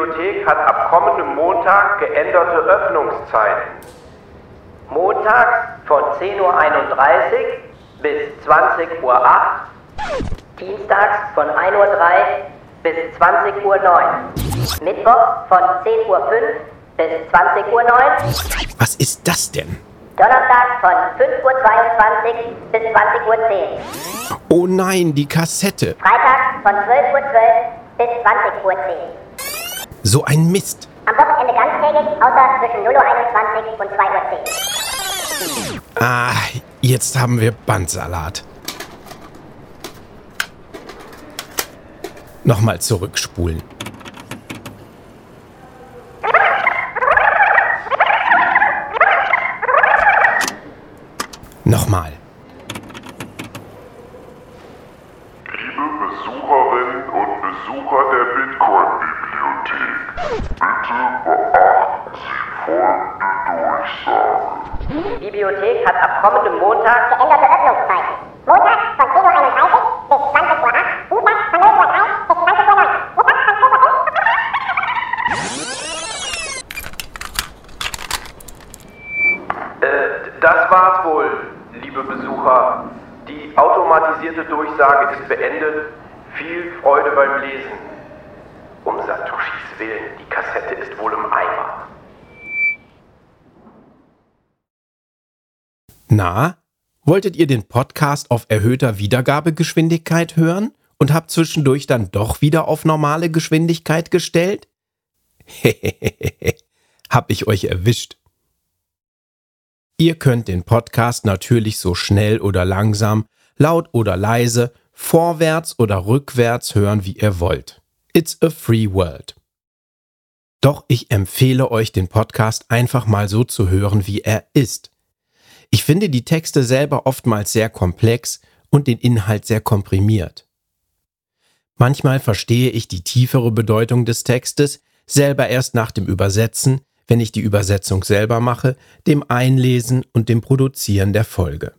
Bibliothek hat ab kommendem Montag geänderte Öffnungszeiten. Montags von 10.31 Uhr bis 20.08 Uhr, Dienstags von 1.03 Uhr bis 20.09 Uhr. Mittwochs von 10.05 Uhr bis 20.09 Uhr. Was ist das denn? Donnerstags von 5.22 Uhr bis 20.10 Uhr. Oh nein, die Kassette. Freitags von 12.12 Uhr bis 20.10 Uhr. So ein Mist. Am Wochenende ganztägig, außer zwischen 0.21 Uhr und 2.10 Uhr. Ah, jetzt haben wir Bandsalat. Nochmal zurückspulen. Nochmal. Liebe Besucherinnen und Besucher der Bitcoin-Bibliothek, bitte beachten Sie folgende Durchsage. Die Bibliothek hat ab kommendem Montag geänderte Öffnungszeiten. Montags von 10.31 Uhr bis 20.08 Uhr. Dienstags von 0.03 Uhr bis 20.09 Uhr. Mittwochs von 10.05 Uhr. Äh, das war's wohl, liebe Besucher. Die automatisierte Durchsage ist beendet. Viel Freude beim Lesen. Um Satoshis Willen, die Kassette ist wohl im Eimer. Na, wolltet ihr den Podcast auf erhöhter Wiedergabegeschwindigkeit hören und habt zwischendurch dann doch wieder auf normale Geschwindigkeit gestellt? Hab ich euch erwischt. Ihr könnt den Podcast natürlich so schnell oder langsam, laut oder leise, vorwärts oder rückwärts hören, wie ihr wollt. It's a free world. Doch ich empfehle euch, den Podcast einfach mal so zu hören, wie er ist. Ich finde die Texte selber oftmals sehr komplex und den Inhalt sehr komprimiert. Manchmal verstehe ich die tiefere Bedeutung des Textes selber erst nach dem Übersetzen, wenn ich die Übersetzung selber mache, dem Einlesen und dem Produzieren der Folge.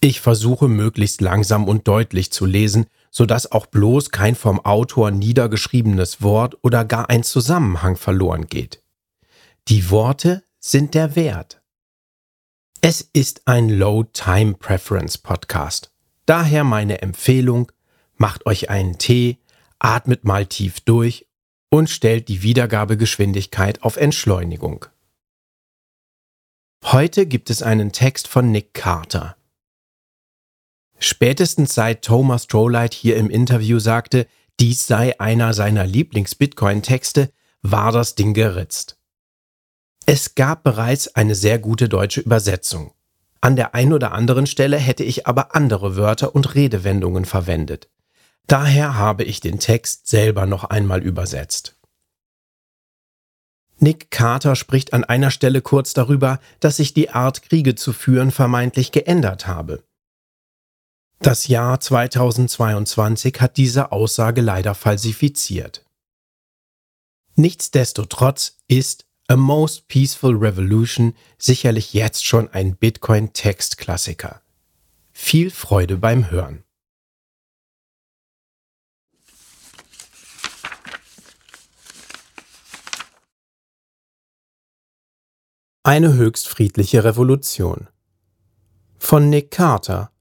Ich versuche möglichst langsam und deutlich zu lesen, sodass auch bloß kein vom Autor niedergeschriebenes Wort oder gar ein Zusammenhang verloren geht. Die Worte sind der Wert. Es ist ein Low Time Preference Podcast. Daher meine Empfehlung, macht euch einen Tee, atmet mal tief durch und stellt die Wiedergabegeschwindigkeit auf Entschleunigung. Heute gibt es einen Text von Nick Carter. Spätestens seit Thomas Trolight hier im Interview sagte, dies sei einer seiner Lieblings-Bitcoin-Texte, war das Ding geritzt. Es gab bereits eine sehr gute deutsche Übersetzung. An der ein oder anderen Stelle hätte ich aber andere Wörter und Redewendungen verwendet. Daher habe ich den Text selber noch einmal übersetzt. Nick Carter spricht an einer Stelle kurz darüber, dass sich die Art, Kriege zu führen, vermeintlich geändert habe. Das Jahr 2022 hat diese Aussage leider falsifiziert. Nichtsdestotrotz ist A Most Peaceful Revolution sicherlich jetzt schon ein Bitcoin-Textklassiker. Viel Freude beim Hören. Eine höchst friedliche Revolution. Von Nick Carter.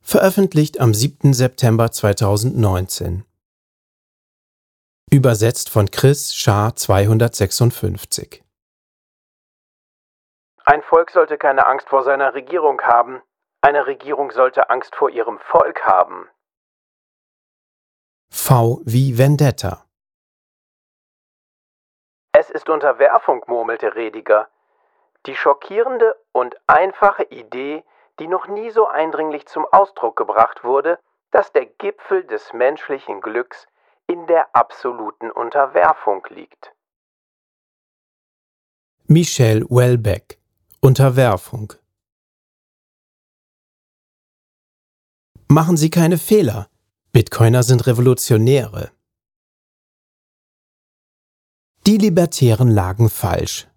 Veröffentlicht am 7. September 2019. Übersetzt von Chris Schaar 256. Ein Volk sollte keine Angst vor seiner Regierung haben. Eine Regierung sollte Angst vor ihrem Volk haben. V wie Vendetta. Es ist Unterwerfung, murmelte Rediger. Die schockierende und einfache Idee, die noch nie so eindringlich zum Ausdruck gebracht wurde, dass der Gipfel des menschlichen Glücks in der absoluten Unterwerfung liegt. Michel Welbeck Unterwerfung Machen Sie keine Fehler. Bitcoiner sind Revolutionäre. Die Libertären lagen falsch.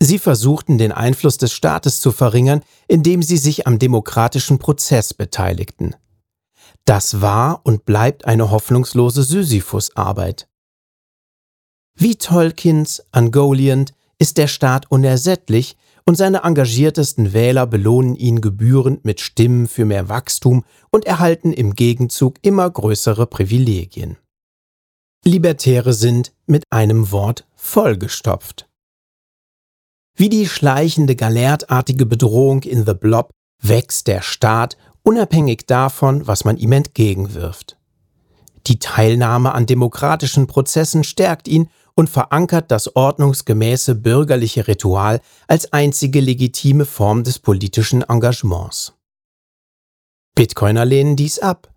Sie versuchten den Einfluss des Staates zu verringern, indem sie sich am demokratischen Prozess beteiligten. Das war und bleibt eine hoffnungslose Sisyphus-Arbeit. Wie Tolkiens Ungoliant ist der Staat unersättlich und seine engagiertesten Wähler belohnen ihn gebührend mit Stimmen für mehr Wachstum und erhalten im Gegenzug immer größere Privilegien. Libertäre sind mit einem Wort vollgestopft. Wie die schleichende galertartige Bedrohung in The Blob wächst der Staat unabhängig davon, was man ihm entgegenwirft. Die Teilnahme an demokratischen Prozessen stärkt ihn und verankert das ordnungsgemäße bürgerliche Ritual als einzige legitime Form des politischen Engagements. Bitcoiner lehnen dies ab.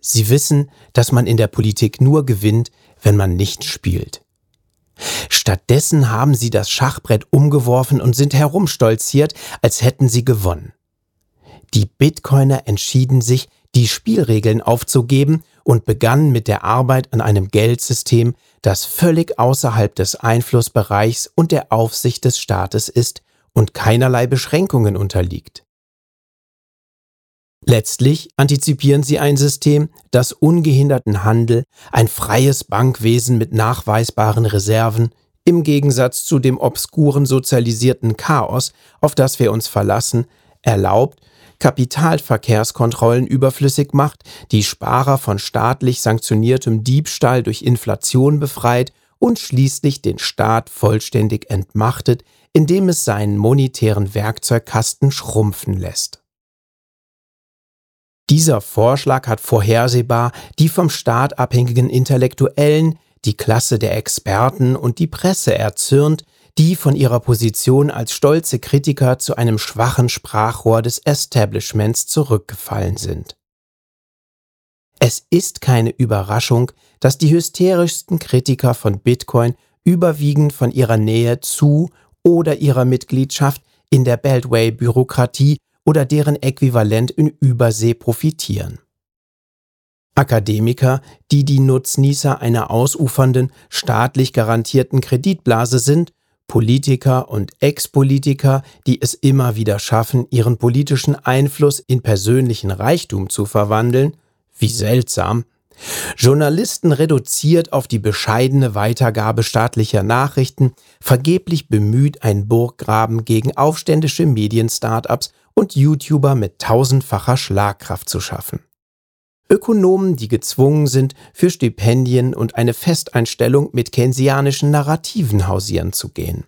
Sie wissen, dass man in der Politik nur gewinnt, wenn man nicht spielt. Stattdessen haben sie das Schachbrett umgeworfen und sind herumstolziert, als hätten sie gewonnen. Die Bitcoiner entschieden sich, die Spielregeln aufzugeben und begannen mit der Arbeit an einem Geldsystem, das völlig außerhalb des Einflussbereichs und der Aufsicht des Staates ist und keinerlei Beschränkungen unterliegt. Letztlich antizipieren sie ein System, das ungehinderten Handel, ein freies Bankwesen mit nachweisbaren Reserven, im Gegensatz zu dem obskuren sozialisierten Chaos, auf das wir uns verlassen, erlaubt, Kapitalverkehrskontrollen überflüssig macht, die Sparer von staatlich sanktioniertem Diebstahl durch Inflation befreit und schließlich den Staat vollständig entmachtet, indem es seinen monetären Werkzeugkasten schrumpfen lässt. Dieser Vorschlag hat vorhersehbar die vom Staat abhängigen Intellektuellen, die Klasse der Experten und die Presse erzürnt, die von ihrer Position als stolze Kritiker zu einem schwachen Sprachrohr des Establishments zurückgefallen sind. Es ist keine Überraschung, dass die hysterischsten Kritiker von Bitcoin überwiegend von ihrer Nähe zu oder ihrer Mitgliedschaft in der Beltway-Bürokratie oder deren Äquivalent in Übersee profitieren. Akademiker, die die Nutznießer einer ausufernden, staatlich garantierten Kreditblase sind Politiker und Ex-Politiker, die es immer wieder schaffen, ihren politischen Einfluss in persönlichen Reichtum zu verwandeln, wie seltsam, Journalisten reduziert auf die bescheidene Weitergabe staatlicher Nachrichten, vergeblich bemüht, ein Burggraben gegen aufständische Medien-Startups und YouTuber mit tausendfacher Schlagkraft zu schaffen. Ökonomen, die gezwungen sind, für Stipendien und eine Festeinstellung mit keynesianischen Narrativen hausieren zu gehen.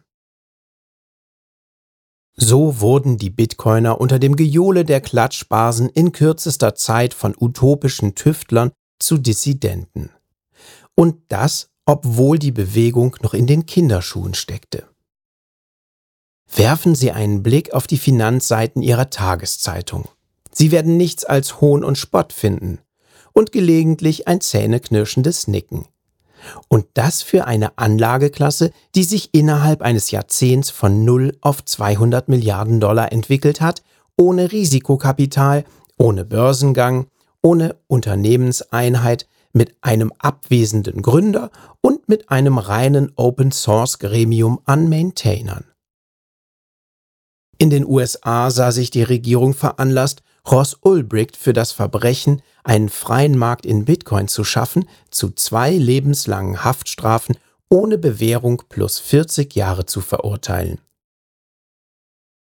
So wurden die Bitcoiner unter dem Gejohle der Klatschbasen in kürzester Zeit von utopischen Tüftlern zu Dissidenten. Und das, obwohl die Bewegung noch in den Kinderschuhen steckte. Werfen Sie einen Blick auf die Finanzseiten Ihrer Tageszeitung. Sie werden nichts als Hohn und Spott finden und gelegentlich ein zähneknirschendes Nicken. Und das für eine Anlageklasse, die sich innerhalb eines Jahrzehnts von 0 auf 200 Milliarden Dollar entwickelt hat, ohne Risikokapital, ohne Börsengang, ohne Unternehmenseinheit, mit einem abwesenden Gründer und mit einem reinen Open-Source-Gremium an Maintainern. In den USA sah sich die Regierung veranlasst, Ross Ulbricht für das Verbrechen, einen freien Markt in Bitcoin zu schaffen, zu zwei lebenslangen Haftstrafen ohne Bewährung plus 40 Jahre zu verurteilen.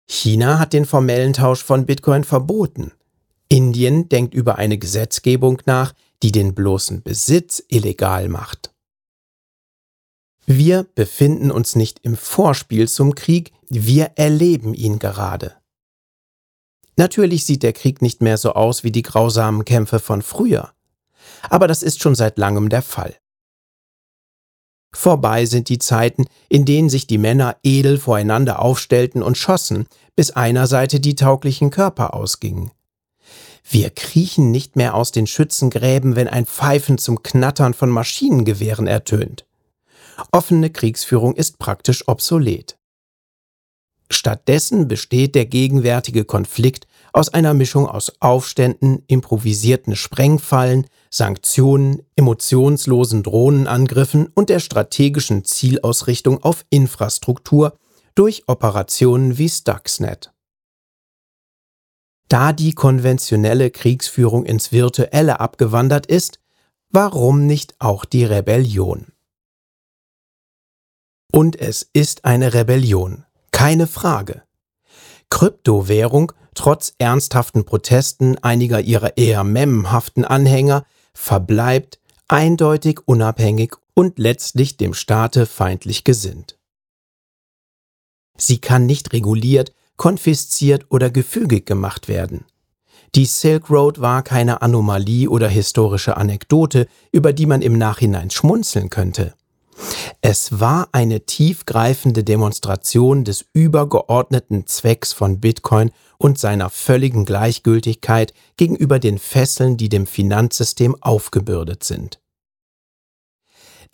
China hat den formellen Tausch von Bitcoin verboten. Indien denkt über eine Gesetzgebung nach, die den bloßen Besitz illegal macht. Wir befinden uns nicht im Vorspiel zum Krieg, wir erleben ihn gerade. Natürlich sieht der Krieg nicht mehr so aus wie die grausamen Kämpfe von früher, aber das ist schon seit langem der Fall. Vorbei sind die Zeiten, in denen sich die Männer edel voreinander aufstellten und schossen, bis einer Seite die tauglichen Körper ausgingen. Wir kriechen nicht mehr aus den Schützengräben, wenn ein Pfeifen zum Knattern von Maschinengewehren ertönt. Offene Kriegsführung ist praktisch obsolet. Stattdessen besteht der gegenwärtige Konflikt aus einer Mischung aus Aufständen, improvisierten Sprengfallen, Sanktionen, emotionslosen Drohnenangriffen und der strategischen Zielausrichtung auf Infrastruktur durch Operationen wie Stuxnet. Da die konventionelle Kriegsführung ins Virtuelle abgewandert ist, warum nicht auch die Rebellion? Und es ist eine Rebellion, keine Frage. Kryptowährung, trotz ernsthaften Protesten einiger ihrer eher memhaften Anhänger, verbleibt eindeutig unabhängig und letztlich dem Staate feindlich gesinnt. Sie kann nicht reguliert, konfisziert oder gefügig gemacht werden. Die Silk Road war keine Anomalie oder historische Anekdote, über die man im Nachhinein schmunzeln könnte. Es war eine tiefgreifende Demonstration des übergeordneten Zwecks von Bitcoin und seiner völligen Gleichgültigkeit gegenüber den Fesseln, die dem Finanzsystem aufgebürdet sind.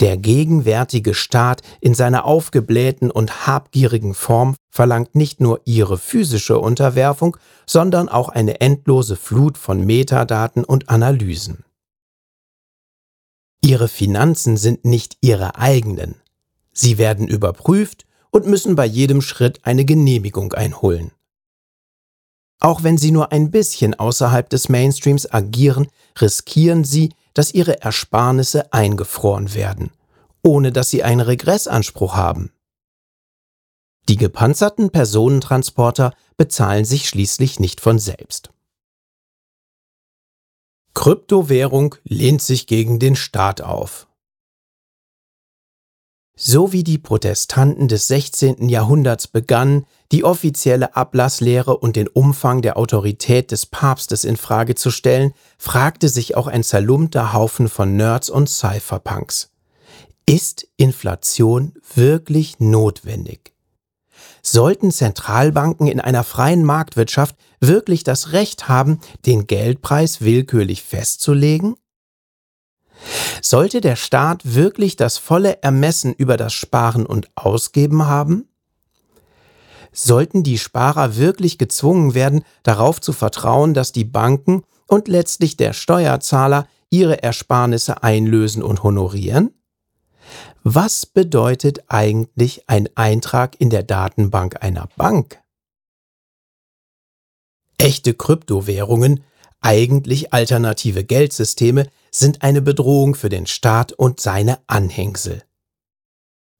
Der gegenwärtige Staat in seiner aufgeblähten und habgierigen Form verlangt nicht nur ihre physische Unterwerfung, sondern auch eine endlose Flut von Metadaten und Analysen. Ihre Finanzen sind nicht ihre eigenen. Sie werden überprüft und müssen bei jedem Schritt eine Genehmigung einholen. Auch wenn sie nur ein bisschen außerhalb des Mainstreams agieren, riskieren sie, dass ihre Ersparnisse eingefroren werden, ohne dass sie einen Regressanspruch haben. Die gepanzerten Personentransporter bezahlen sich schließlich nicht von selbst. Kryptowährung lehnt sich gegen den Staat auf. So wie die Protestanten des 16. Jahrhunderts begannen, die offizielle Ablasslehre und den Umfang der Autorität des Papstes in Frage zu stellen, fragte sich auch ein zerlumpter Haufen von Nerds und Cypherpunks. Ist Inflation wirklich notwendig? Sollten Zentralbanken in einer freien Marktwirtschaft wirklich das Recht haben, den Geldpreis willkürlich festzulegen? Sollte der Staat wirklich das volle Ermessen über das Sparen und Ausgeben haben? Sollten die Sparer wirklich gezwungen werden, darauf zu vertrauen, dass die Banken und letztlich der Steuerzahler ihre Ersparnisse einlösen und honorieren? Was bedeutet eigentlich ein Eintrag in der Datenbank einer Bank? Echte Kryptowährungen, eigentlich alternative Geldsysteme, sind eine Bedrohung für den Staat und seine Anhängsel.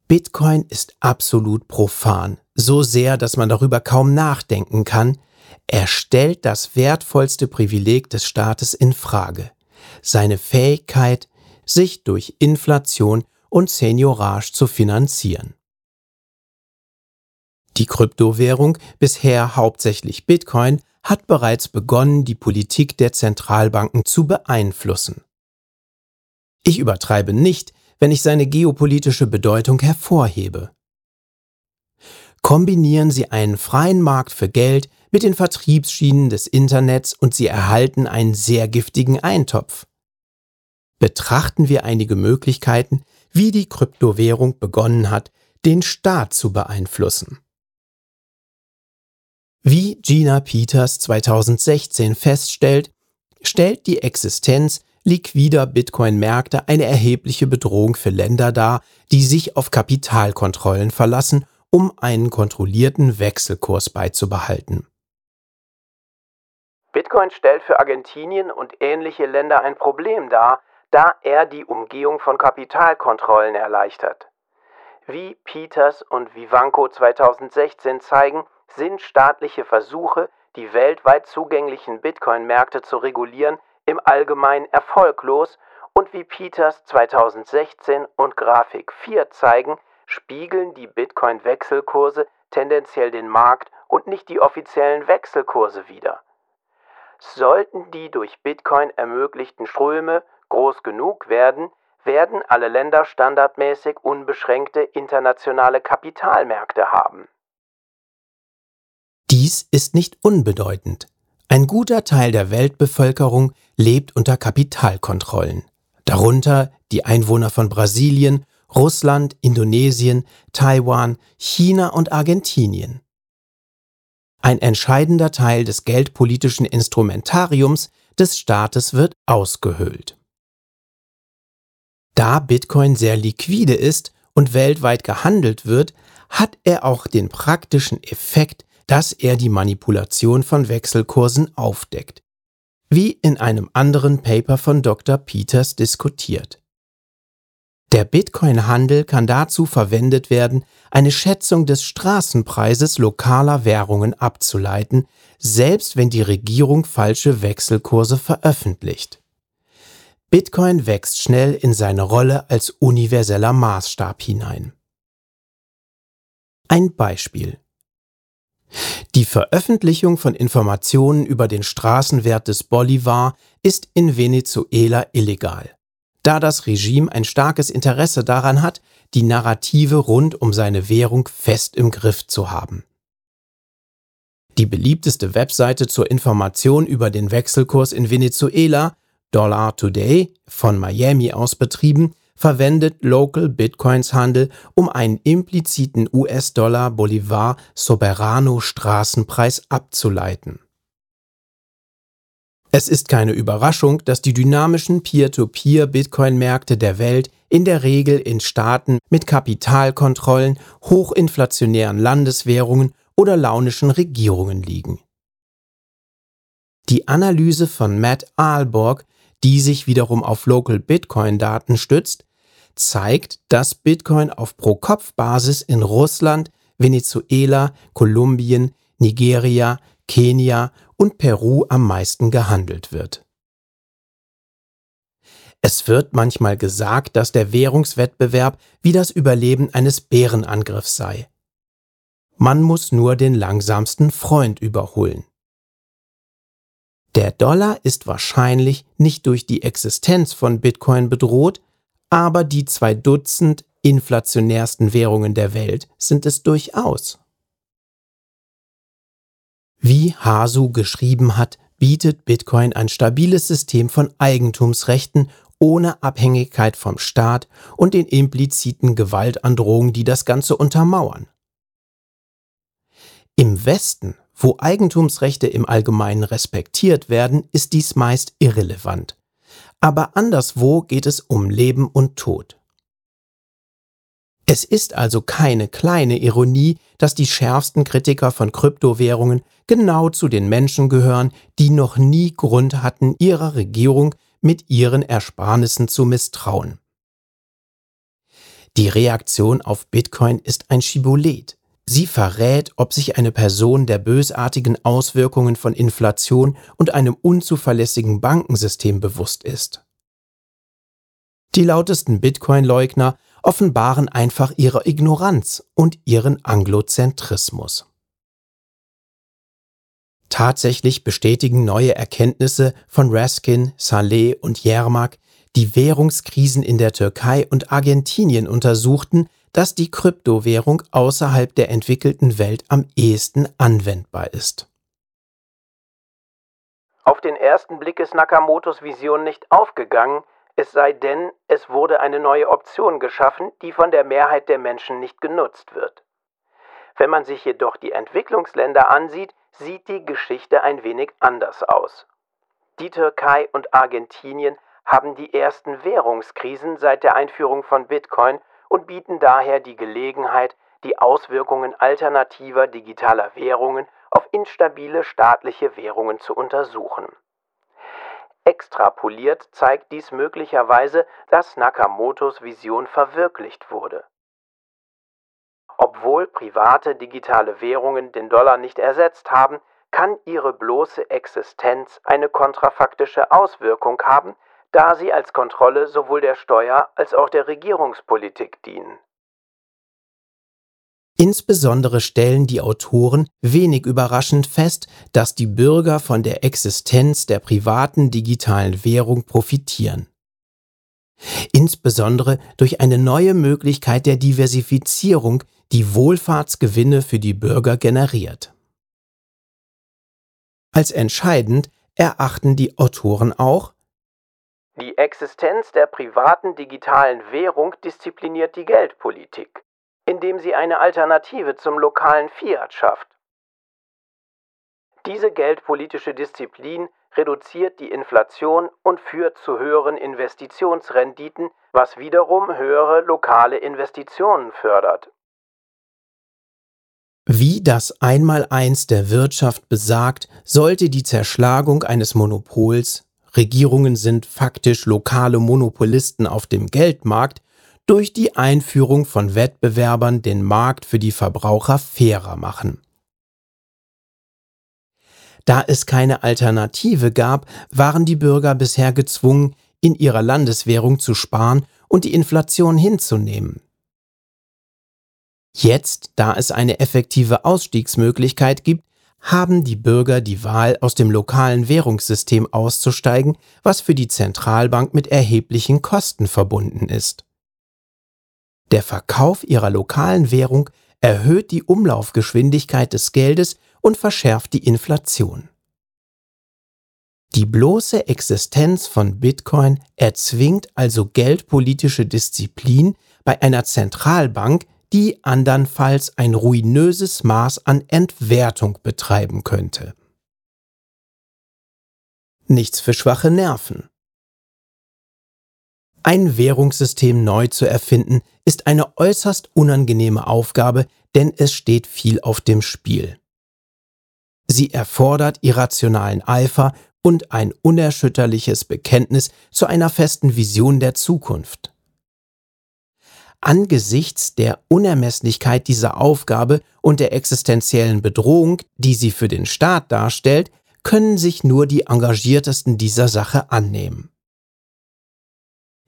Bitcoin ist absolut profan, so sehr, dass man darüber kaum nachdenken kann. Er stellt das wertvollste Privileg des Staates in Frage, seine Fähigkeit, sich durch Inflation und Seniorage zu finanzieren. Die Kryptowährung, bisher hauptsächlich Bitcoin, hat bereits begonnen, die Politik der Zentralbanken zu beeinflussen. Ich übertreibe nicht, wenn ich seine geopolitische Bedeutung hervorhebe. Kombinieren Sie einen freien Markt für Geld mit den Vertriebsschienen des Internets und Sie erhalten einen sehr giftigen Eintopf. Betrachten wir einige Möglichkeiten, wie die Kryptowährung begonnen hat, den Staat zu beeinflussen. Wie Gina Peters 2016 feststellt, stellt die Existenz liquider Bitcoin-Märkte eine erhebliche Bedrohung für Länder dar, die sich auf Kapitalkontrollen verlassen, um einen kontrollierten Wechselkurs beizubehalten. Bitcoin stellt für Argentinien und ähnliche Länder ein Problem dar, da er die Umgehung von Kapitalkontrollen erleichtert. Wie Peters und Vivanco 2016 zeigen, sind staatliche Versuche, die weltweit zugänglichen Bitcoin-Märkte zu regulieren, im Allgemeinen erfolglos und wie Peters 2016 und Grafik 4 zeigen, spiegeln die Bitcoin-Wechselkurse tendenziell den Markt und nicht die offiziellen Wechselkurse wider. Sollten die durch Bitcoin ermöglichten Ströme groß genug werden, werden alle Länder standardmäßig unbeschränkte internationale Kapitalmärkte haben. Dies ist nicht unbedeutend. Ein guter Teil der Weltbevölkerung lebt unter Kapitalkontrollen, darunter die Einwohner von Brasilien, Russland, Indonesien, Taiwan, China und Argentinien. Ein entscheidender Teil des geldpolitischen Instrumentariums des Staates wird ausgehöhlt. Da Bitcoin sehr liquide ist und weltweit gehandelt wird, hat er auch den praktischen Effekt, dass er die Manipulation von Wechselkursen aufdeckt, wie in einem anderen Paper von Dr. Peters diskutiert. Der Bitcoin-Handel kann dazu verwendet werden, eine Schätzung des Straßenpreises lokaler Währungen abzuleiten, selbst wenn die Regierung falsche Wechselkurse veröffentlicht. Bitcoin wächst schnell in seine Rolle als universeller Maßstab hinein. Ein Beispiel. Die Veröffentlichung von Informationen über den Straßenwert des Bolivar ist in Venezuela illegal da das Regime ein starkes Interesse daran hat, die Narrative rund um seine Währung fest im Griff zu haben. Die beliebteste Webseite zur Information über den Wechselkurs in Venezuela, Dollar Today, von Miami aus betrieben, verwendet Local Bitcoins Handel, um einen impliziten US-Dollar Bolivar Soberano Straßenpreis abzuleiten. Es ist keine Überraschung, dass die dynamischen Peer-to-Peer-Bitcoin-Märkte der Welt in der Regel in Staaten mit Kapitalkontrollen, hochinflationären Landeswährungen oder launischen Regierungen liegen. Die Analyse von Matt Aalborg, die sich wiederum auf Local Bitcoin-Daten stützt, zeigt, dass Bitcoin auf Pro-Kopf-Basis in Russland, Venezuela, Kolumbien, Nigeria, Kenia und Peru am meisten gehandelt wird. Es wird manchmal gesagt, dass der Währungswettbewerb wie das Überleben eines Bärenangriffs sei. Man muss nur den langsamsten Freund überholen. Der Dollar ist wahrscheinlich nicht durch die Existenz von Bitcoin bedroht, aber die zwei Dutzend inflationärsten Währungen der Welt sind es durchaus. Wie Hasu geschrieben hat, bietet Bitcoin ein stabiles System von Eigentumsrechten ohne Abhängigkeit vom Staat und den impliziten Gewaltandrohungen, die das Ganze untermauern. Im Westen, wo Eigentumsrechte im Allgemeinen respektiert werden, ist dies meist irrelevant. Aber anderswo geht es um Leben und Tod. Es ist also keine kleine Ironie, dass die schärfsten Kritiker von Kryptowährungen genau zu den Menschen gehören, die noch nie Grund hatten, ihrer Regierung mit ihren Ersparnissen zu misstrauen. Die Reaktion auf Bitcoin ist ein Schibolet. Sie verrät, ob sich eine Person der bösartigen Auswirkungen von Inflation und einem unzuverlässigen Bankensystem bewusst ist. Die lautesten Bitcoin-Leugner offenbaren einfach ihre Ignoranz und ihren Anglozentrismus. Tatsächlich bestätigen neue Erkenntnisse von Raskin, Saleh und Yermak, die Währungskrisen in der Türkei und Argentinien untersuchten, dass die Kryptowährung außerhalb der entwickelten Welt am ehesten anwendbar ist. Auf den ersten Blick ist Nakamotos Vision nicht aufgegangen, es sei denn, es wurde eine neue Option geschaffen, die von der Mehrheit der Menschen nicht genutzt wird. Wenn man sich jedoch die Entwicklungsländer ansieht, sieht die Geschichte ein wenig anders aus. Die Türkei und Argentinien haben die ersten Währungskrisen seit der Einführung von Bitcoin und bieten daher die Gelegenheit, die Auswirkungen alternativer digitaler Währungen auf instabile staatliche Währungen zu untersuchen. Extrapoliert zeigt dies möglicherweise, dass Nakamotos Vision verwirklicht wurde. Obwohl private digitale Währungen den Dollar nicht ersetzt haben, kann ihre bloße Existenz eine kontrafaktische Auswirkung haben, da sie als Kontrolle sowohl der Steuer als auch der Regierungspolitik dienen. Insbesondere stellen die Autoren wenig überraschend fest, dass die Bürger von der Existenz der privaten digitalen Währung profitieren. Insbesondere durch eine neue Möglichkeit der Diversifizierung, die Wohlfahrtsgewinne für die Bürger generiert. Als entscheidend erachten die Autoren auch, die Existenz der privaten digitalen Währung diszipliniert die Geldpolitik, indem sie eine Alternative zum lokalen Fiat schafft. Diese geldpolitische Disziplin reduziert die Inflation und führt zu höheren Investitionsrenditen, was wiederum höhere lokale Investitionen fördert. Wie das Einmaleins der Wirtschaft besagt, sollte die Zerschlagung eines Monopols Regierungen sind faktisch lokale Monopolisten auf dem Geldmarkt, durch die Einführung von Wettbewerbern den Markt für die Verbraucher fairer machen. Da es keine Alternative gab, waren die Bürger bisher gezwungen, in ihrer Landeswährung zu sparen und die Inflation hinzunehmen. Jetzt, da es eine effektive Ausstiegsmöglichkeit gibt, haben die Bürger die Wahl, aus dem lokalen Währungssystem auszusteigen, was für die Zentralbank mit erheblichen Kosten verbunden ist. Der Verkauf ihrer lokalen Währung erhöht die Umlaufgeschwindigkeit des Geldes und verschärft die Inflation. Die bloße Existenz von Bitcoin erzwingt also geldpolitische Disziplin bei einer Zentralbank, die andernfalls ein ruinöses Maß an Entwertung betreiben könnte. Nichts für schwache Nerven. Ein Währungssystem neu zu erfinden, ist eine äußerst unangenehme Aufgabe, denn es steht viel auf dem Spiel. Sie erfordert irrationalen Eifer und ein unerschütterliches Bekenntnis zu einer festen Vision der Zukunft. Angesichts der Unermesslichkeit dieser Aufgabe und der existenziellen Bedrohung, die sie für den Staat darstellt, können sich nur die Engagiertesten dieser Sache annehmen.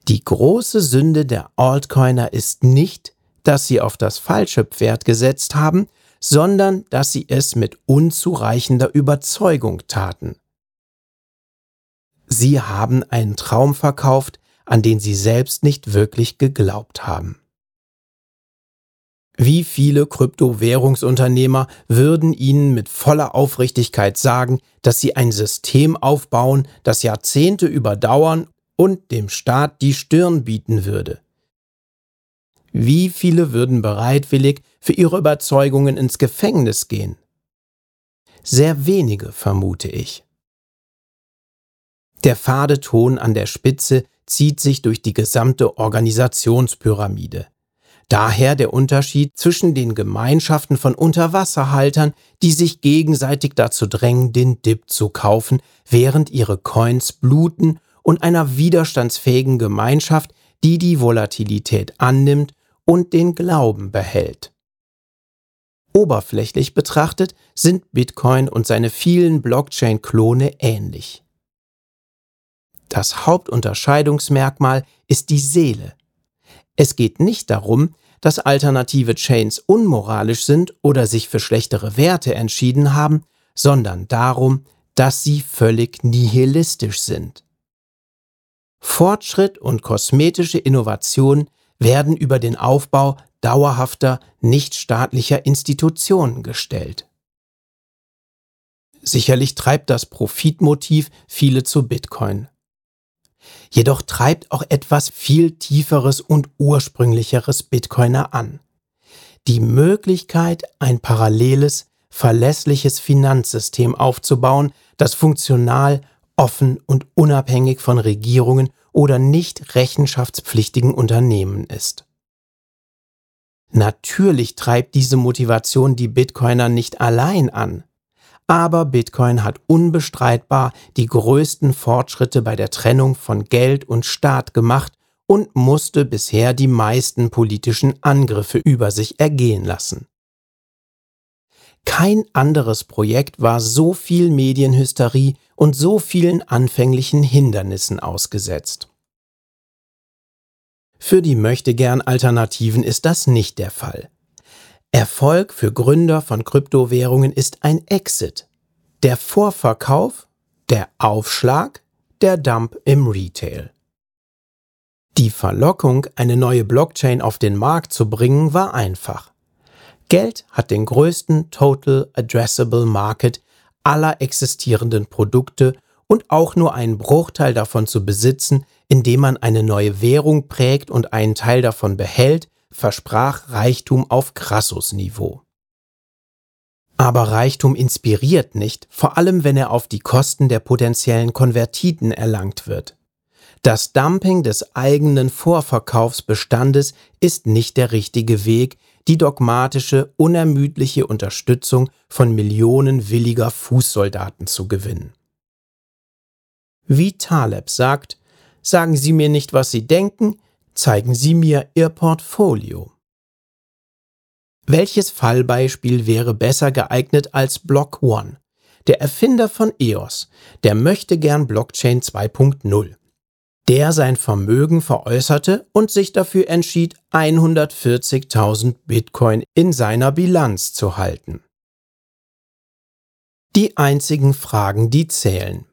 Die große Sünde der Altcoiner ist nicht, dass sie auf das falsche Pferd gesetzt haben, sondern dass sie es mit unzureichender Überzeugung taten. Sie haben einen Traum verkauft, an den sie selbst nicht wirklich geglaubt haben. Wie viele Kryptowährungsunternehmer würden Ihnen mit voller Aufrichtigkeit sagen, dass sie ein System aufbauen, das Jahrzehnte überdauern und dem Staat die Stirn bieten würde? Wie viele würden bereitwillig für ihre Überzeugungen ins Gefängnis gehen? Sehr wenige, vermute ich. Der fade Ton an der Spitze zieht sich durch die gesamte Organisationspyramide. Daher der Unterschied zwischen den Gemeinschaften von Unterwasserhaltern, die sich gegenseitig dazu drängen, den Dip zu kaufen, während ihre Coins bluten, und einer widerstandsfähigen Gemeinschaft, die die Volatilität annimmt und den Glauben behält. Oberflächlich betrachtet sind Bitcoin und seine vielen Blockchain-Klone ähnlich. Das Hauptunterscheidungsmerkmal ist die Seele, es geht nicht darum, dass alternative Chains unmoralisch sind oder sich für schlechtere Werte entschieden haben, sondern darum, dass sie völlig nihilistisch sind. Fortschritt und kosmetische Innovation werden über den Aufbau dauerhafter nichtstaatlicher Institutionen gestellt. Sicherlich treibt das Profitmotiv viele zu Bitcoin. Jedoch treibt auch etwas viel Tieferes und Ursprünglicheres Bitcoiner an. Die Möglichkeit, ein paralleles, verlässliches Finanzsystem aufzubauen, das funktional, offen und unabhängig von Regierungen oder nicht rechenschaftspflichtigen Unternehmen ist. Natürlich treibt diese Motivation die Bitcoiner nicht allein an. Aber Bitcoin hat unbestreitbar die größten Fortschritte bei der Trennung von Geld und Staat gemacht und musste bisher die meisten politischen Angriffe über sich ergehen lassen. Kein anderes Projekt war so viel Medienhysterie und so vielen anfänglichen Hindernissen ausgesetzt. Für die Möchtegern Alternativen ist das nicht der Fall. Erfolg für Gründer von Kryptowährungen ist ein Exit. Der Vorverkauf, der Aufschlag, der Dump im Retail. Die Verlockung, eine neue Blockchain auf den Markt zu bringen, war einfach. Geld hat den größten Total Addressable Market aller existierenden Produkte und auch nur einen Bruchteil davon zu besitzen, indem man eine neue Währung prägt und einen Teil davon behält, versprach Reichtum auf Krassus-Niveau. Aber Reichtum inspiriert nicht, vor allem wenn er auf die Kosten der potenziellen Konvertiten erlangt wird. Das Dumping des eigenen Vorverkaufsbestandes ist nicht der richtige Weg, die dogmatische, unermüdliche Unterstützung von Millionen williger Fußsoldaten zu gewinnen. Wie Taleb sagt, sagen Sie mir nicht, was Sie denken, zeigen Sie mir Ihr Portfolio. Welches Fallbeispiel wäre besser geeignet als Block One, der Erfinder von EOS, der möchte gern Blockchain 2.0? der sein Vermögen veräußerte und sich dafür entschied, 140.000 Bitcoin in seiner Bilanz zu halten. Die einzigen Fragen, die zählen.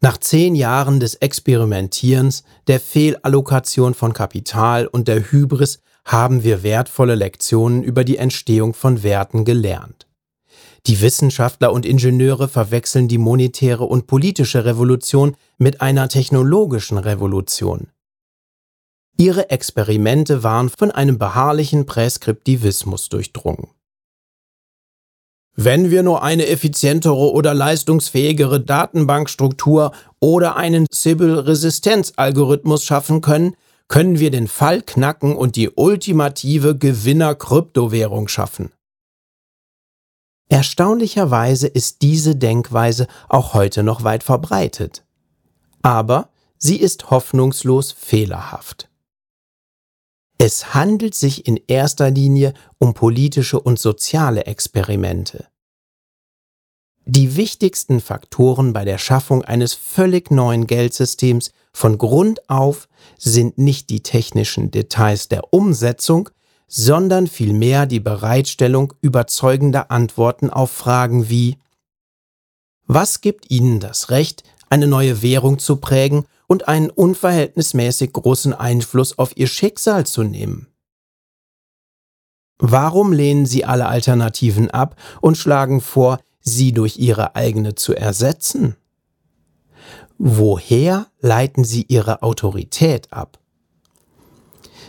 Nach zehn Jahren des Experimentierens, der Fehlallokation von Kapital und der Hybris haben wir wertvolle Lektionen über die Entstehung von Werten gelernt. Die Wissenschaftler und Ingenieure verwechseln die monetäre und politische Revolution mit einer technologischen Revolution. Ihre Experimente waren von einem beharrlichen Präskriptivismus durchdrungen. Wenn wir nur eine effizientere oder leistungsfähigere Datenbankstruktur oder einen Sybil-Resistenzalgorithmus schaffen können, können wir den Fall knacken und die ultimative Gewinner-Kryptowährung schaffen. Erstaunlicherweise ist diese Denkweise auch heute noch weit verbreitet. Aber sie ist hoffnungslos fehlerhaft. Es handelt sich in erster Linie um politische und soziale Experimente. Die wichtigsten Faktoren bei der Schaffung eines völlig neuen Geldsystems von Grund auf sind nicht die technischen Details der Umsetzung, sondern vielmehr die Bereitstellung überzeugender Antworten auf Fragen wie Was gibt Ihnen das Recht, eine neue Währung zu prägen und einen unverhältnismäßig großen Einfluss auf Ihr Schicksal zu nehmen? Warum lehnen Sie alle Alternativen ab und schlagen vor, sie durch Ihre eigene zu ersetzen? Woher leiten Sie Ihre Autorität ab?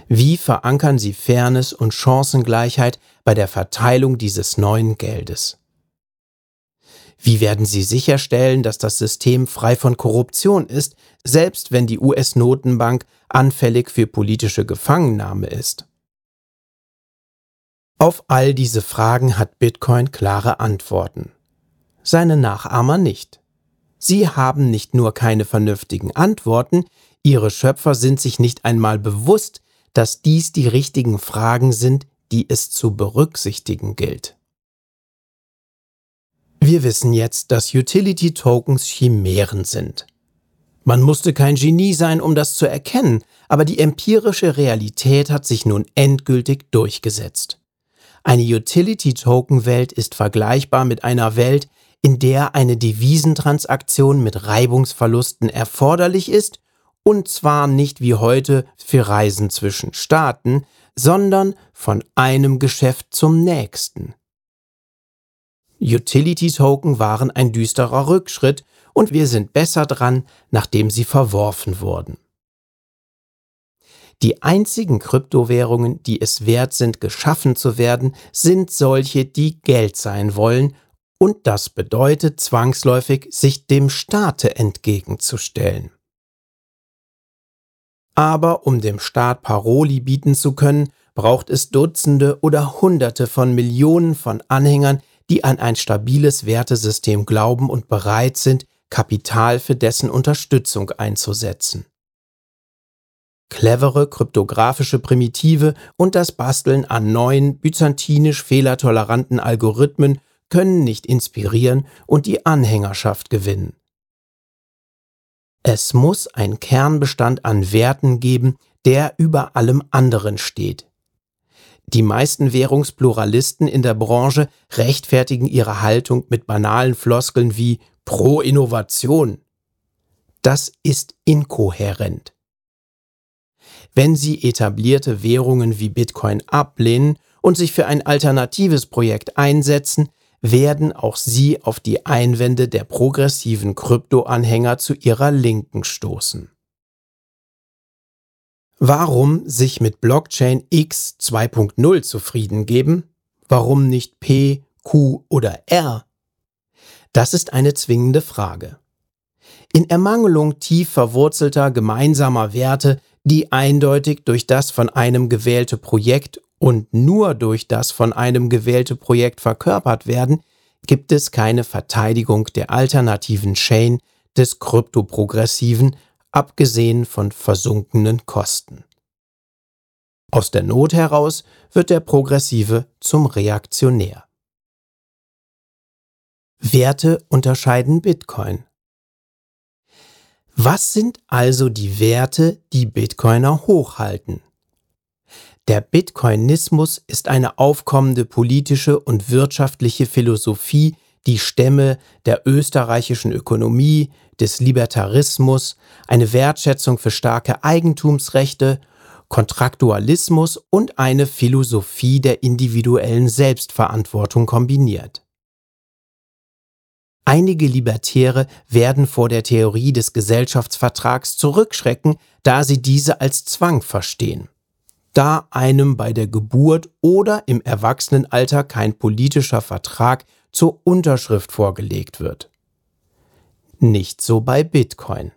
Wie verankern Sie Fairness und Chancengleichheit bei der Verteilung dieses neuen Geldes? Wie werden Sie sicherstellen, dass das System frei von Korruption ist, selbst wenn die US-Notenbank anfällig für politische Gefangennahme ist? Auf all diese Fragen hat Bitcoin klare Antworten. Seine Nachahmer nicht. Sie haben nicht nur keine vernünftigen Antworten, ihre Schöpfer sind sich nicht einmal bewusst, dass dies die richtigen Fragen sind, die es zu berücksichtigen gilt. Wir wissen jetzt, dass Utility Tokens Chimären sind. Man musste kein Genie sein, um das zu erkennen, aber die empirische Realität hat sich nun endgültig durchgesetzt. Eine Utility Token Welt ist vergleichbar mit einer Welt, in der eine Devisentransaktion mit Reibungsverlusten erforderlich ist und zwar nicht wie heute für Reisen zwischen Staaten, sondern von einem Geschäft zum nächsten. Utility Token waren ein düsterer Rückschritt und wir sind besser dran, nachdem sie verworfen wurden. Die einzigen Kryptowährungen, die es wert sind, geschaffen zu werden, sind solche, die Geld sein wollen, und das bedeutet zwangsläufig, sich dem Staate entgegenzustellen. Aber um dem Staat Paroli bieten zu können, braucht es Dutzende oder Hunderte von Millionen von Anhängern, die an ein stabiles Wertesystem glauben und bereit sind, Kapital für dessen Unterstützung einzusetzen. Clevere kryptografische Primitive und das Basteln an neuen, byzantinisch fehlertoleranten Algorithmen können nicht inspirieren und die Anhängerschaft gewinnen. Es muss ein Kernbestand an Werten geben, der über allem anderen steht. Die meisten Währungspluralisten in der Branche rechtfertigen ihre Haltung mit banalen Floskeln wie pro Innovation. Das ist inkohärent. Wenn Sie etablierte Währungen wie Bitcoin ablehnen und sich für ein alternatives Projekt einsetzen, werden auch Sie auf die Einwände der progressiven Kryptoanhänger zu ihrer Linken stoßen. Warum sich mit Blockchain X 2.0 zufrieden geben? Warum nicht P, Q oder R? Das ist eine zwingende Frage. In Ermangelung tief verwurzelter gemeinsamer Werte, die eindeutig durch das von einem gewählte Projekt und nur durch das von einem gewählte Projekt verkörpert werden, gibt es keine Verteidigung der alternativen Chain des Kryptoprogressiven, abgesehen von versunkenen Kosten. Aus der Not heraus wird der Progressive zum Reaktionär. Werte unterscheiden Bitcoin. Was sind also die Werte, die Bitcoiner hochhalten? Der Bitcoinismus ist eine aufkommende politische und wirtschaftliche Philosophie, die Stämme der österreichischen Ökonomie, des Libertarismus, eine Wertschätzung für starke Eigentumsrechte, Kontraktualismus und eine Philosophie der individuellen Selbstverantwortung kombiniert. Einige Libertäre werden vor der Theorie des Gesellschaftsvertrags zurückschrecken, da sie diese als Zwang verstehen da einem bei der Geburt oder im Erwachsenenalter kein politischer Vertrag zur Unterschrift vorgelegt wird. Nicht so bei Bitcoin.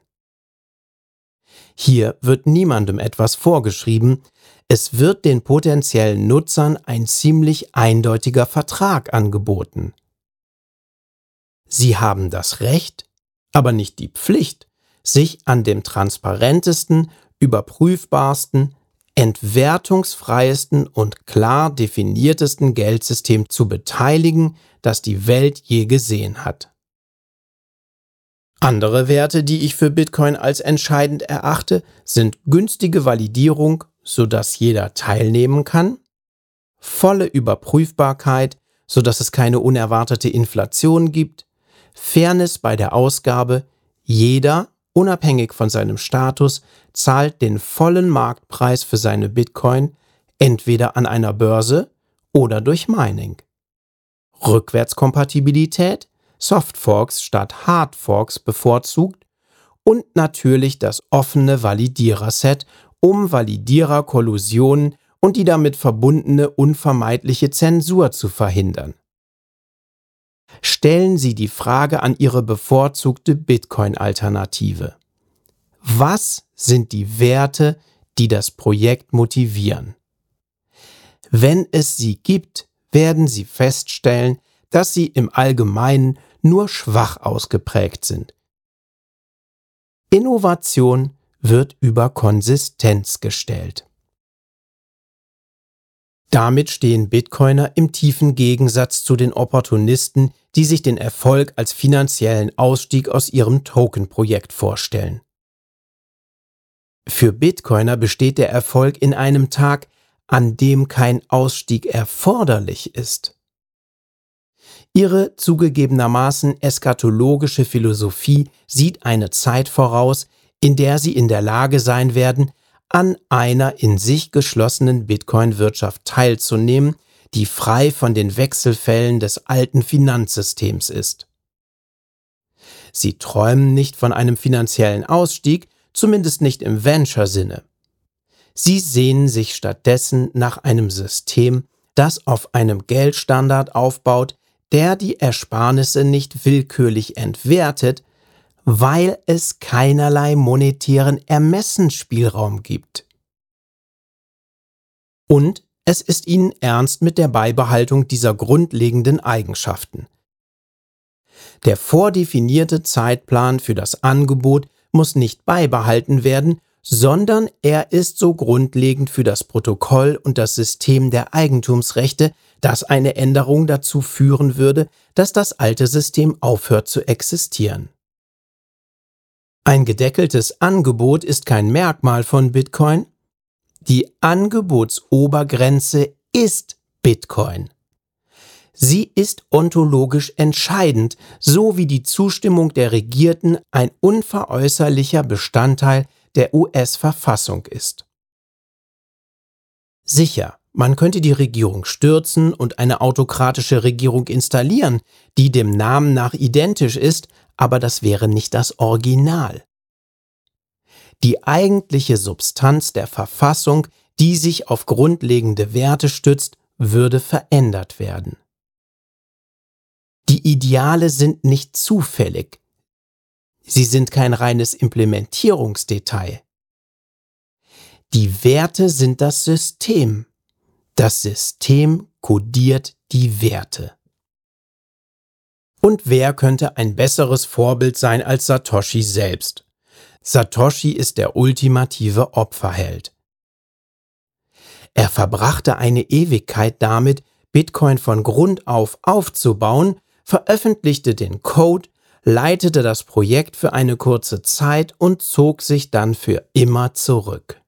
Hier wird niemandem etwas vorgeschrieben, es wird den potenziellen Nutzern ein ziemlich eindeutiger Vertrag angeboten. Sie haben das Recht, aber nicht die Pflicht, sich an dem transparentesten, überprüfbarsten, entwertungsfreiesten und klar definiertesten Geldsystem zu beteiligen, das die Welt je gesehen hat. Andere Werte, die ich für Bitcoin als entscheidend erachte, sind günstige Validierung, sodass jeder teilnehmen kann, volle Überprüfbarkeit, sodass es keine unerwartete Inflation gibt, Fairness bei der Ausgabe, jeder unabhängig von seinem Status, zahlt den vollen Marktpreis für seine Bitcoin entweder an einer Börse oder durch Mining. Rückwärtskompatibilität, Softforks statt Hardforks bevorzugt und natürlich das offene Validiererset, um Validiererkollusionen und die damit verbundene unvermeidliche Zensur zu verhindern stellen Sie die Frage an Ihre bevorzugte Bitcoin-Alternative. Was sind die Werte, die das Projekt motivieren? Wenn es sie gibt, werden Sie feststellen, dass sie im Allgemeinen nur schwach ausgeprägt sind. Innovation wird über Konsistenz gestellt. Damit stehen Bitcoiner im tiefen Gegensatz zu den Opportunisten, die sich den Erfolg als finanziellen Ausstieg aus ihrem Token-Projekt vorstellen. Für Bitcoiner besteht der Erfolg in einem Tag, an dem kein Ausstieg erforderlich ist. Ihre zugegebenermaßen eskatologische Philosophie sieht eine Zeit voraus, in der sie in der Lage sein werden, an einer in sich geschlossenen Bitcoin-Wirtschaft teilzunehmen, die frei von den Wechselfällen des alten Finanzsystems ist. Sie träumen nicht von einem finanziellen Ausstieg, zumindest nicht im Venture-Sinne. Sie sehnen sich stattdessen nach einem System, das auf einem Geldstandard aufbaut, der die Ersparnisse nicht willkürlich entwertet, weil es keinerlei monetären Ermessensspielraum gibt. Und es ist ihnen ernst mit der Beibehaltung dieser grundlegenden Eigenschaften. Der vordefinierte Zeitplan für das Angebot muss nicht beibehalten werden, sondern er ist so grundlegend für das Protokoll und das System der Eigentumsrechte, dass eine Änderung dazu führen würde, dass das alte System aufhört zu existieren. Ein gedeckeltes Angebot ist kein Merkmal von Bitcoin. Die Angebotsobergrenze ist Bitcoin. Sie ist ontologisch entscheidend, so wie die Zustimmung der Regierten ein unveräußerlicher Bestandteil der US-Verfassung ist. Sicher, man könnte die Regierung stürzen und eine autokratische Regierung installieren, die dem Namen nach identisch ist, aber das wäre nicht das Original. Die eigentliche Substanz der Verfassung, die sich auf grundlegende Werte stützt, würde verändert werden. Die Ideale sind nicht zufällig. Sie sind kein reines Implementierungsdetail. Die Werte sind das System. Das System kodiert die Werte. Und wer könnte ein besseres Vorbild sein als Satoshi selbst? Satoshi ist der ultimative Opferheld. Er verbrachte eine Ewigkeit damit, Bitcoin von Grund auf aufzubauen, veröffentlichte den Code, leitete das Projekt für eine kurze Zeit und zog sich dann für immer zurück.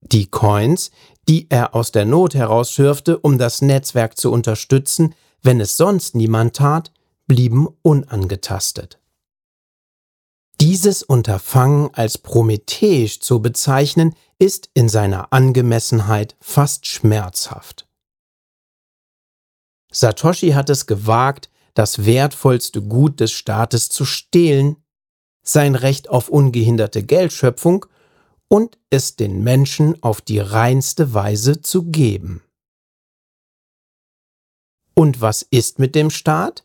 Die Coins, die er aus der Not herausschürfte, um das Netzwerk zu unterstützen, wenn es sonst niemand tat, blieben unangetastet. Dieses Unterfangen als prometheisch zu bezeichnen, ist in seiner Angemessenheit fast schmerzhaft. Satoshi hat es gewagt, das wertvollste Gut des Staates zu stehlen, sein Recht auf ungehinderte Geldschöpfung und es den Menschen auf die reinste Weise zu geben. Und was ist mit dem Staat?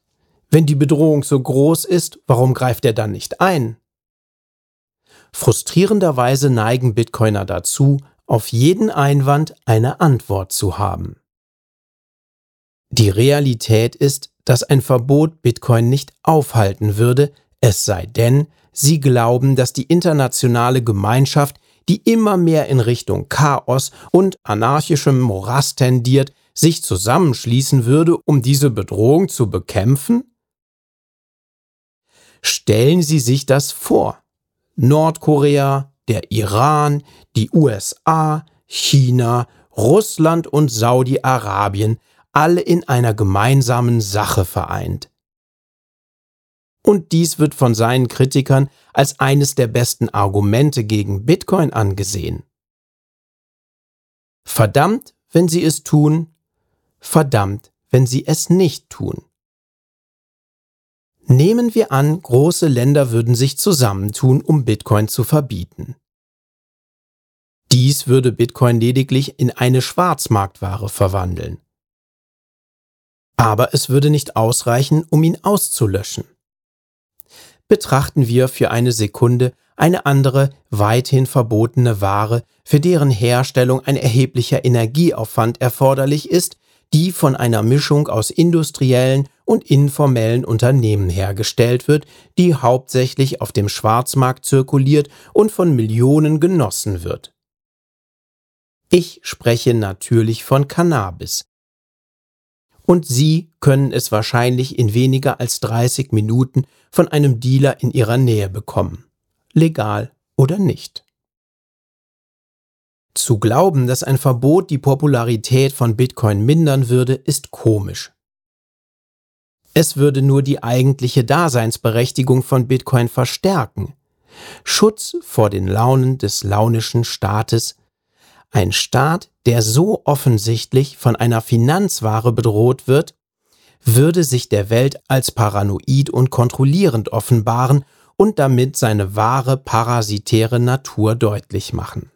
Wenn die Bedrohung so groß ist, warum greift er dann nicht ein? Frustrierenderweise neigen Bitcoiner dazu, auf jeden Einwand eine Antwort zu haben. Die Realität ist, dass ein Verbot Bitcoin nicht aufhalten würde, es sei denn, sie glauben, dass die internationale Gemeinschaft, die immer mehr in Richtung Chaos und anarchischem Morass tendiert, sich zusammenschließen würde, um diese Bedrohung zu bekämpfen? Stellen Sie sich das vor. Nordkorea, der Iran, die USA, China, Russland und Saudi-Arabien, alle in einer gemeinsamen Sache vereint. Und dies wird von seinen Kritikern als eines der besten Argumente gegen Bitcoin angesehen. Verdammt, wenn sie es tun, verdammt, wenn sie es nicht tun. Nehmen wir an, große Länder würden sich zusammentun, um Bitcoin zu verbieten. Dies würde Bitcoin lediglich in eine Schwarzmarktware verwandeln. Aber es würde nicht ausreichen, um ihn auszulöschen. Betrachten wir für eine Sekunde eine andere, weithin verbotene Ware, für deren Herstellung ein erheblicher Energieaufwand erforderlich ist, die von einer Mischung aus industriellen und informellen Unternehmen hergestellt wird, die hauptsächlich auf dem Schwarzmarkt zirkuliert und von Millionen genossen wird. Ich spreche natürlich von Cannabis. Und Sie können es wahrscheinlich in weniger als 30 Minuten von einem Dealer in Ihrer Nähe bekommen. Legal oder nicht. Zu glauben, dass ein Verbot die Popularität von Bitcoin mindern würde, ist komisch. Es würde nur die eigentliche Daseinsberechtigung von Bitcoin verstärken. Schutz vor den Launen des launischen Staates. Ein Staat, der so offensichtlich von einer Finanzware bedroht wird, würde sich der Welt als paranoid und kontrollierend offenbaren und damit seine wahre parasitäre Natur deutlich machen.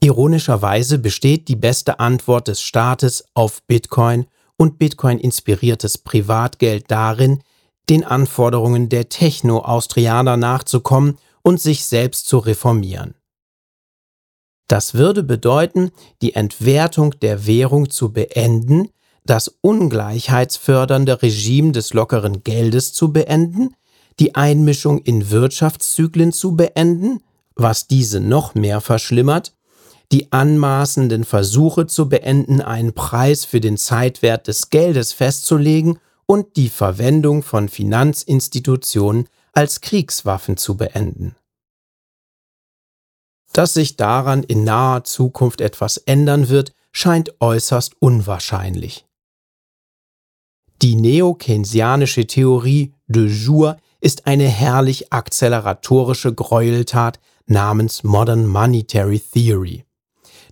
Ironischerweise besteht die beste Antwort des Staates auf Bitcoin und Bitcoin-inspiriertes Privatgeld darin, den Anforderungen der Techno-Austrianer nachzukommen und sich selbst zu reformieren. Das würde bedeuten, die Entwertung der Währung zu beenden, das ungleichheitsfördernde Regime des lockeren Geldes zu beenden, die Einmischung in Wirtschaftszyklen zu beenden, was diese noch mehr verschlimmert, die anmaßenden Versuche zu beenden, einen Preis für den Zeitwert des Geldes festzulegen und die Verwendung von Finanzinstitutionen als Kriegswaffen zu beenden. Dass sich daran in naher Zukunft etwas ändern wird, scheint äußerst unwahrscheinlich. Die neo-keynesianische Theorie de jour ist eine herrlich akzeleratorische Gräueltat namens Modern Monetary Theory,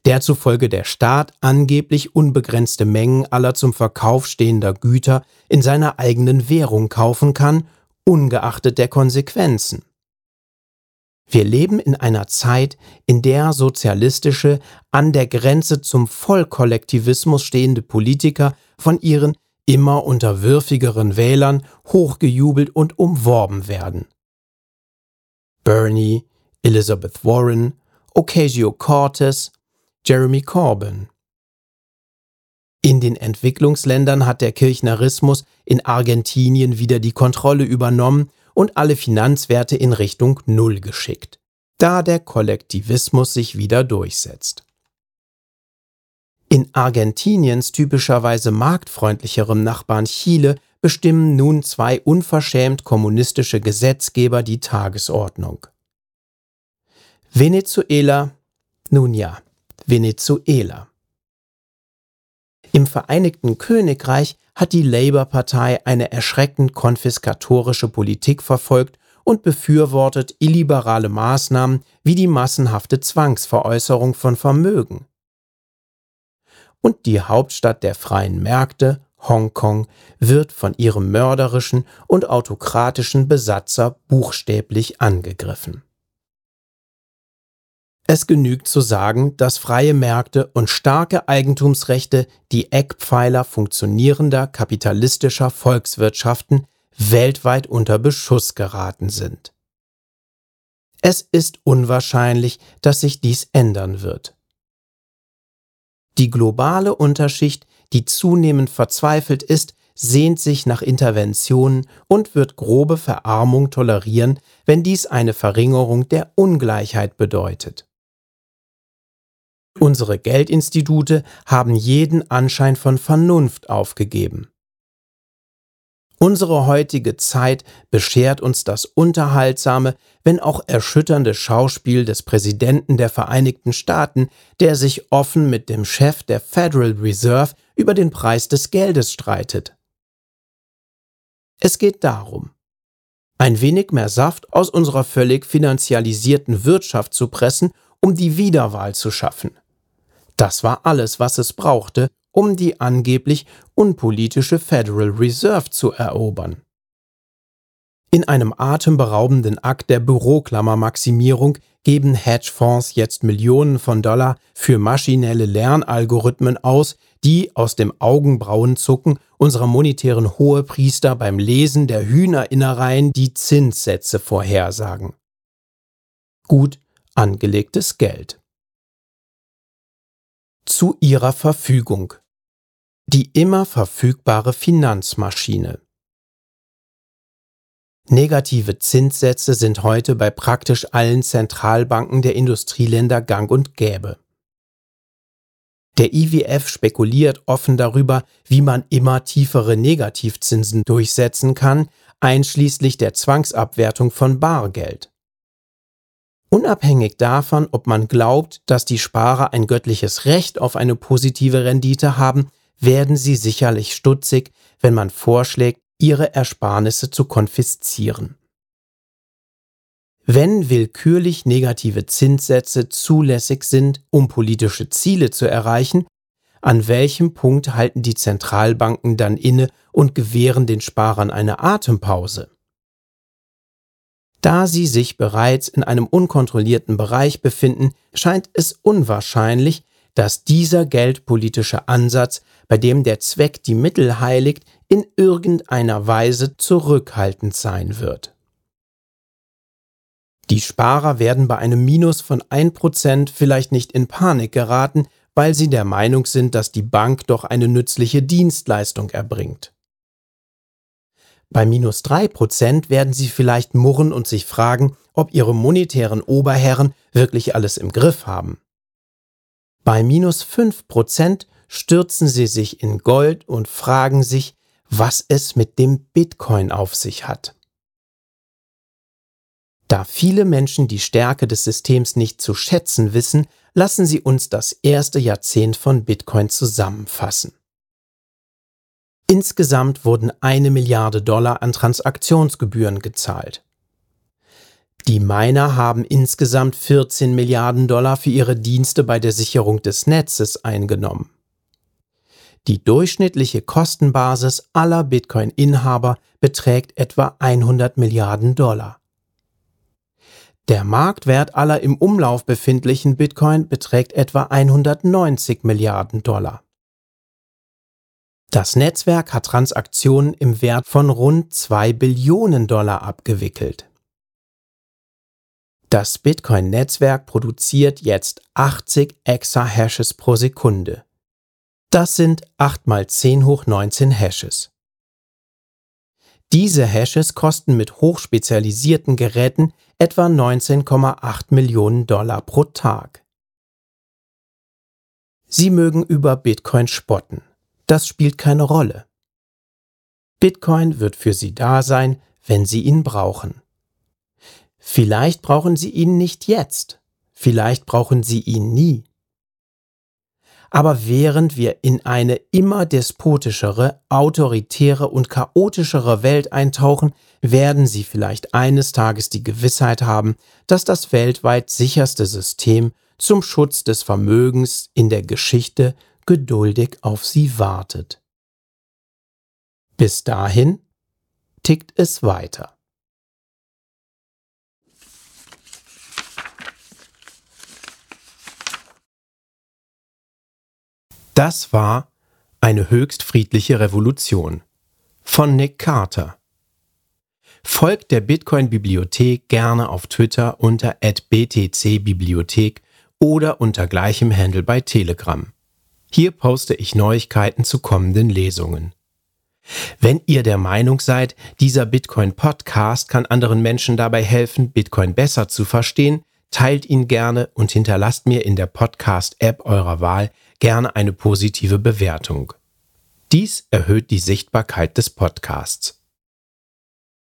der zufolge der Staat angeblich unbegrenzte Mengen aller zum Verkauf stehender Güter in seiner eigenen Währung kaufen kann, ungeachtet der Konsequenzen. Wir leben in einer Zeit, in der sozialistische, an der Grenze zum Vollkollektivismus stehende Politiker von ihren immer unterwürfigeren Wählern hochgejubelt und umworben werden. Bernie, Elizabeth Warren, Ocasio-Cortez, Jeremy Corbyn. In den Entwicklungsländern hat der Kirchnerismus in Argentinien wieder die Kontrolle übernommen und alle Finanzwerte in Richtung Null geschickt, da der Kollektivismus sich wieder durchsetzt. In Argentiniens typischerweise marktfreundlicherem Nachbarn Chile bestimmen nun zwei unverschämt kommunistische Gesetzgeber die Tagesordnung. Venezuela, nun ja, Venezuela. Im Vereinigten Königreich hat die Labour-Partei eine erschreckend konfiskatorische Politik verfolgt und befürwortet illiberale Maßnahmen wie die massenhafte Zwangsveräußerung von Vermögen. Und die Hauptstadt der freien Märkte, Hongkong, wird von ihrem mörderischen und autokratischen Besatzer buchstäblich angegriffen. Es genügt zu sagen, dass freie Märkte und starke Eigentumsrechte die Eckpfeiler funktionierender kapitalistischer Volkswirtschaften weltweit unter Beschuss geraten sind. Es ist unwahrscheinlich, dass sich dies ändern wird. Die globale Unterschicht, die zunehmend verzweifelt ist, sehnt sich nach Interventionen und wird grobe Verarmung tolerieren, wenn dies eine Verringerung der Ungleichheit bedeutet. Unsere Geldinstitute haben jeden Anschein von Vernunft aufgegeben. Unsere heutige Zeit beschert uns das unterhaltsame, wenn auch erschütternde Schauspiel des Präsidenten der Vereinigten Staaten, der sich offen mit dem Chef der Federal Reserve über den Preis des Geldes streitet. Es geht darum, ein wenig mehr Saft aus unserer völlig finanzialisierten Wirtschaft zu pressen, um die Wiederwahl zu schaffen. Das war alles, was es brauchte, um die angeblich unpolitische Federal Reserve zu erobern. In einem atemberaubenden Akt der Büroklammermaximierung geben Hedgefonds jetzt Millionen von Dollar für maschinelle Lernalgorithmen aus, die aus dem Augenbrauenzucken unserer monetären Hohepriester beim Lesen der Hühnerinnereien die Zinssätze vorhersagen. Gut angelegtes Geld zu ihrer Verfügung. Die immer verfügbare Finanzmaschine. Negative Zinssätze sind heute bei praktisch allen Zentralbanken der Industrieländer gang und gäbe. Der IWF spekuliert offen darüber, wie man immer tiefere Negativzinsen durchsetzen kann, einschließlich der Zwangsabwertung von Bargeld. Unabhängig davon, ob man glaubt, dass die Sparer ein göttliches Recht auf eine positive Rendite haben, werden sie sicherlich stutzig, wenn man vorschlägt, ihre Ersparnisse zu konfiszieren. Wenn willkürlich negative Zinssätze zulässig sind, um politische Ziele zu erreichen, an welchem Punkt halten die Zentralbanken dann inne und gewähren den Sparern eine Atempause? Da sie sich bereits in einem unkontrollierten Bereich befinden, scheint es unwahrscheinlich, dass dieser geldpolitische Ansatz, bei dem der Zweck die Mittel heiligt, in irgendeiner Weise zurückhaltend sein wird. Die Sparer werden bei einem Minus von 1% vielleicht nicht in Panik geraten, weil sie der Meinung sind, dass die Bank doch eine nützliche Dienstleistung erbringt. Bei minus drei Prozent werden Sie vielleicht murren und sich fragen, ob Ihre monetären Oberherren wirklich alles im Griff haben. Bei minus fünf Prozent stürzen Sie sich in Gold und fragen sich, was es mit dem Bitcoin auf sich hat. Da viele Menschen die Stärke des Systems nicht zu schätzen wissen, lassen Sie uns das erste Jahrzehnt von Bitcoin zusammenfassen. Insgesamt wurden eine Milliarde Dollar an Transaktionsgebühren gezahlt. Die Miner haben insgesamt 14 Milliarden Dollar für ihre Dienste bei der Sicherung des Netzes eingenommen. Die durchschnittliche Kostenbasis aller Bitcoin-Inhaber beträgt etwa 100 Milliarden Dollar. Der Marktwert aller im Umlauf befindlichen Bitcoin beträgt etwa 190 Milliarden Dollar. Das Netzwerk hat Transaktionen im Wert von rund 2 Billionen Dollar abgewickelt. Das Bitcoin-Netzwerk produziert jetzt 80 Exahashes pro Sekunde. Das sind 8 mal 10 hoch 19 Hashes. Diese Hashes kosten mit hochspezialisierten Geräten etwa 19,8 Millionen Dollar pro Tag. Sie mögen über Bitcoin spotten. Das spielt keine Rolle. Bitcoin wird für Sie da sein, wenn Sie ihn brauchen. Vielleicht brauchen Sie ihn nicht jetzt, vielleicht brauchen Sie ihn nie. Aber während wir in eine immer despotischere, autoritäre und chaotischere Welt eintauchen, werden Sie vielleicht eines Tages die Gewissheit haben, dass das weltweit sicherste System zum Schutz des Vermögens in der Geschichte geduldig auf Sie wartet. Bis dahin tickt es weiter. Das war eine höchst friedliche Revolution von Nick Carter. Folgt der Bitcoin-Bibliothek gerne auf Twitter unter @btc-bibliothek oder unter gleichem Handle bei Telegram. Hier poste ich Neuigkeiten zu kommenden Lesungen. Wenn ihr der Meinung seid, dieser Bitcoin-Podcast kann anderen Menschen dabei helfen, Bitcoin besser zu verstehen, teilt ihn gerne und hinterlasst mir in der Podcast-App eurer Wahl gerne eine positive Bewertung. Dies erhöht die Sichtbarkeit des Podcasts.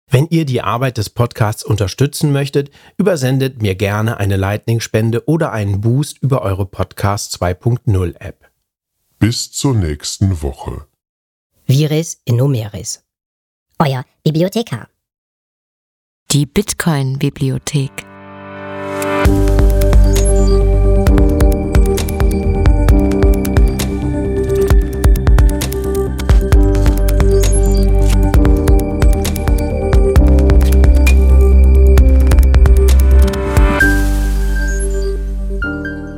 Wenn ihr die Arbeit des Podcasts unterstützen möchtet, übersendet mir gerne eine Lightning-Spende oder einen Boost über eure Podcast 2.0 App. Bis zur nächsten Woche. Vires Innumeris. Euer Bibliothekar. Die Bitcoin-Bibliothek.